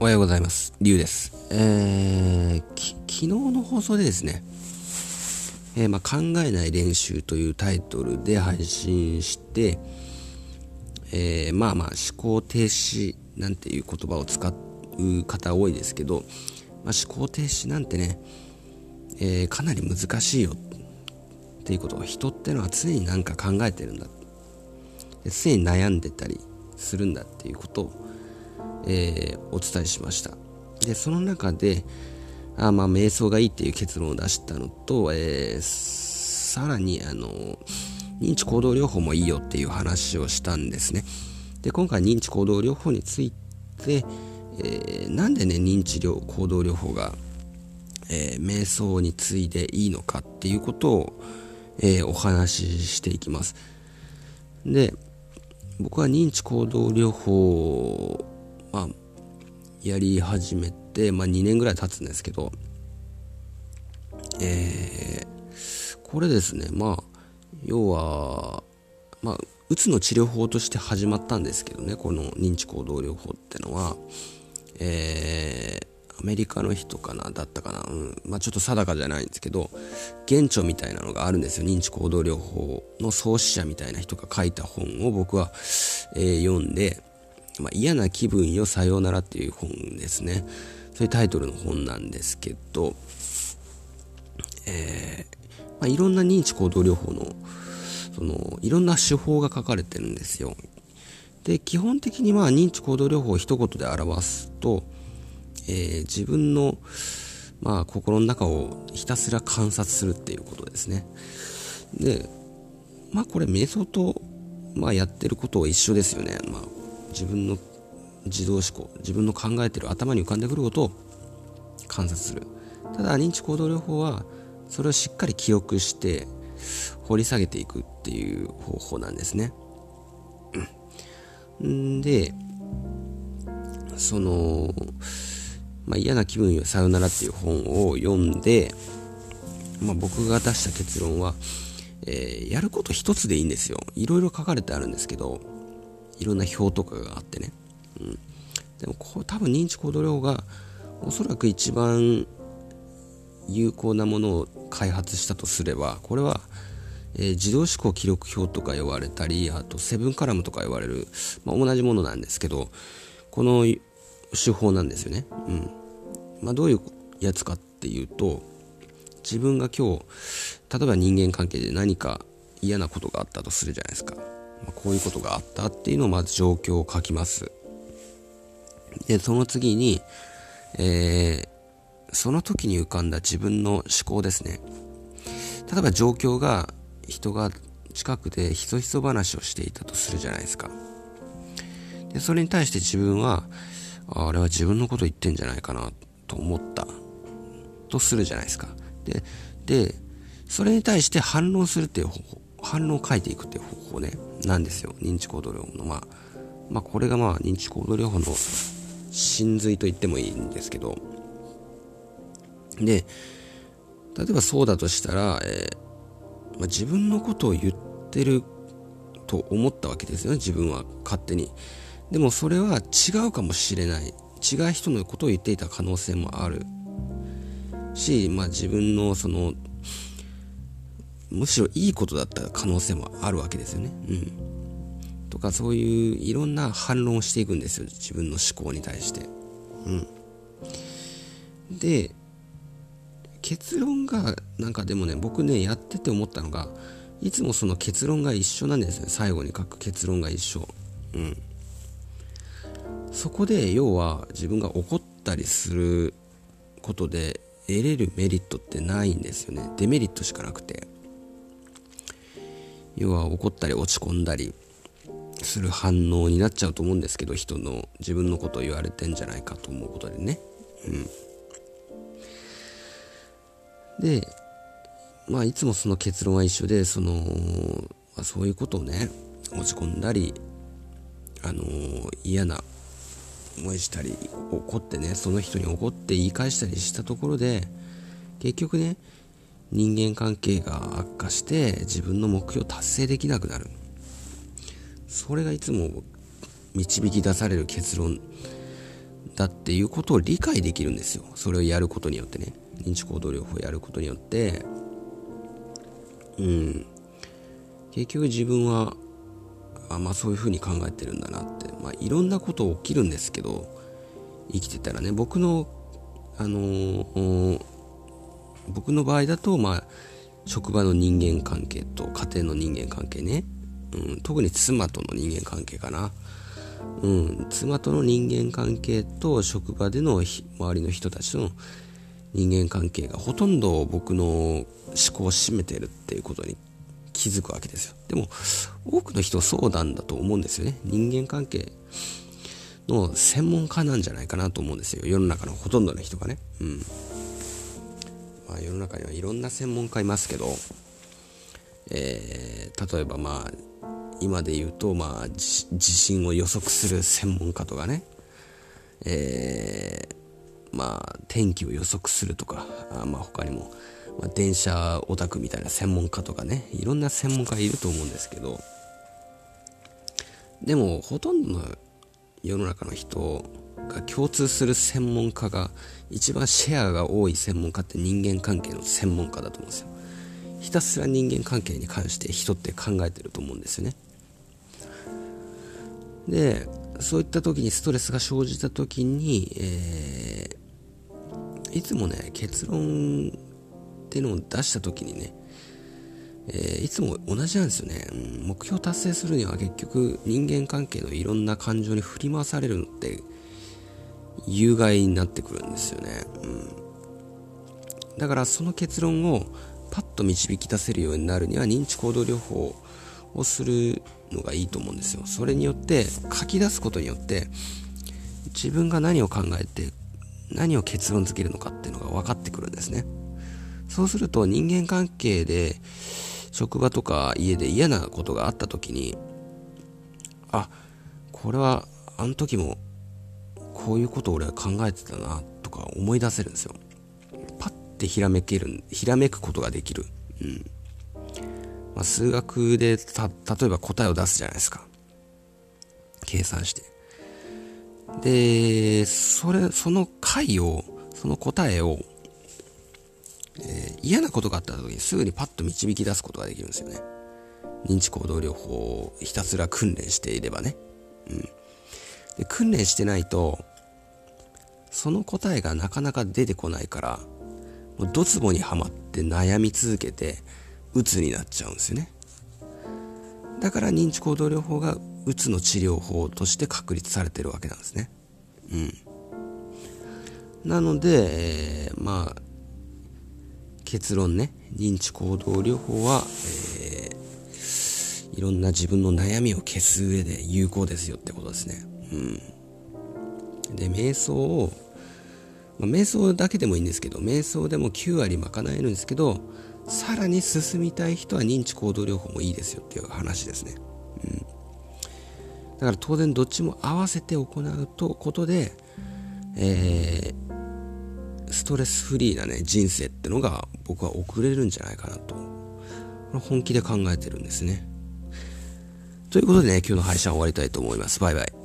おはようございます。りゅうです。えー、き、昨日の放送でですね、えー、まあ、考えない練習というタイトルで配信して、えー、まあまあ思考停止なんていう言葉を使う方多いですけど、まあ、思考停止なんてね、えー、かなり難しいよっていうことは人ってのは常に何か考えてるんだ常に悩んでたりするんだっていうことをえー、お伝えしました。でその中であまあ瞑想がいいっていう結論を出したのと、えー、さらにあの認知行動療法もいいよっていう話をしたんですね。で今回認知行動療法について、えー、なんでね認知療行動療法が、えー、瞑想に次いでいいのかっていうことを、えー、お話ししていきます。で僕は認知行動療法、やり始めて、まあ、2年ぐらい経つんですけど、えー、これですね、まあ、要は、まあ、うつの治療法として始まったんですけどね、この認知行動療法ってのは、えー、アメリカの人かな、だったかな、うん、まあちょっと定かじゃないんですけど、原著みたいなのがあるんですよ、認知行動療法の創始者みたいな人が書いた本を僕は、えー、読んで、まあ、嫌な気分よさようならっていう本ですね。そういうタイトルの本なんですけど、えー、まあ、いろんな認知行動療法の、その、いろんな手法が書かれてるんですよ。で、基本的にまあ認知行動療法を一言で表すと、えー、自分の、まあ、心の中をひたすら観察するっていうことですね。で、まあこれ瞑想と、まあやってることは一緒ですよね。まあ自分の自動思考自分の考えてる頭に浮かんでくることを観察する。ただ認知行動療法はそれをしっかり記憶して掘り下げていくっていう方法なんですね。ん。でその、まあ、嫌な気分よさよならっていう本を読んで、まあ、僕が出した結論は、えー、やること一つでいいんですよ。いろいろ書かれてあるんですけどいろんな表とかがあってね、うん、でもこう多分認知行動療法がおそらく一番有効なものを開発したとすればこれは、えー、自動思考記録表とか呼ばれたりあとセブンカラムとか言われる、まあ、同じものなんですけどこの手法なんですよね、うん。まあ、どういうやつかっていうと自分が今日例えば人間関係で何か嫌なことがあったとするじゃないですか。こういうことがあったっていうのをまず状況を書きます。で、その次に、えー、その時に浮かんだ自分の思考ですね。例えば状況が人が近くでひそひそ話をしていたとするじゃないですか。で、それに対して自分は、あれは自分のこと言ってんじゃないかなと思ったとするじゃないですか。で、で、それに対して反論するっていう方法、反論を書いていくっていう方法ね。なんですよ認知行動療法の。まあまあこれがまあ認知行動療法の真髄と言ってもいいんですけど。で例えばそうだとしたら、えー、まあ、自分のことを言ってると思ったわけですよね。自分は勝手に。でもそれは違うかもしれない。違う人のことを言っていた可能性もある。し、まあ、自分のそのむしろいいことだった可能性もあるわけですよね。うん。とかそういういろんな反論をしていくんですよ。自分の思考に対して。うん。で、結論がなんかでもね、僕ね、やってて思ったのが、いつもその結論が一緒なんですね。最後に書く結論が一緒。うん。そこで要は自分が怒ったりすることで得れるメリットってないんですよね。デメリットしかなくて。要は怒ったり落ち込んだりする反応になっちゃうと思うんですけど人の自分のことを言われてんじゃないかと思うことでね。うん。でまあいつもその結論は一緒でその、ま、そういうことをね落ち込んだりあの嫌な思いしたり怒ってねその人に怒って言い返したりしたところで結局ね人間関係が悪化して自分の目標を達成できなくなる。それがいつも導き出される結論だっていうことを理解できるんですよ。それをやることによってね。認知行動療法をやることによって。うん。結局自分はあまあそういうふうに考えてるんだなって、まあ、いろんなこと起きるんですけど生きてたらね。僕のあのー、僕の場合だとまあ職場の人間関係と家庭の人間関係ね、うん、特に妻との人間関係かな。うん、妻との人間関係と職場での周りの人たちとの人間関係がほとんど僕の思考を占めてるっていうことに気づくわけですよ。でも多くの人そうなんだと思うんですよね。人間関係の専門家なんじゃないかなと思うんですよ。世の中のほとんどの人がね。うん。まあ世の中にはいろんな専門家いますけどえー、例えばまあ今で言うと、まあ、地震を予測する専門家とかね、えー、まあ、天気を予測するとか、あまあ、他にも、まあ、電車オタクみたいな専門家とかね、いろんな専門家いると思うんですけど、でも、ほとんどの世の中の人が共通する専門家が、一番シェアが多い専門家って人間関係の専門家だと思うんですよ。ひたすら人間関係に関して人って考えてると思うんですよね。でそういった時にストレスが生じた時に、えー、いつもね結論っていうのを出した時にね、えー、いつも同じなんですよね、うん、目標達成するには結局人間関係のいろんな感情に振り回されるのって有害になってくるんですよね、うん、だからその結論をパッと導き出せるようになるには認知行動療法をするのがいいと思うんですよ。それによって書き出すことによって自分が何を考えて何を結論付けるのかっていうのが分かってくるんですね。そうすると人間関係で職場とか家で嫌なことがあった時にあこれはあの時もこういうことを俺は考えてたなとか思い出せるんですよ。パッてひらめけるひらめくことができる。うん。まあ、数学でた例えば答えを出すじゃないですか。計算して。でそれその解をその答えを、えー、嫌なことがあった時にすぐにパッと導き出すことができるんですよね。認知行動療法をひたすら訓練していればね、うん、で訓練してないとその答えがなかなか出てこないからもうドツボにはまって悩み続けてうつになっちゃうんですよね。だから認知行動療法がうつの治療法として確立されてるわけなんですね。うん。なので、えー、まあ結論ね。認知行動療法は、えー、いろんな自分の悩みを消す上で有効ですよってことですね。で瞑想を、まあ、瞑想だけでもいいんですけど瞑想でも9割賄えるんですけどさらに進みたい人は認知行動療法もいいですよっていう話ですね。うん、だから当然どっちも合わせて行うとことで、えー、ストレスフリーなね人生ってのが僕は送れるんじゃないかなと本気で考えてるんですね。ということでね今日の配信は終わりたいと思います。バイバイ。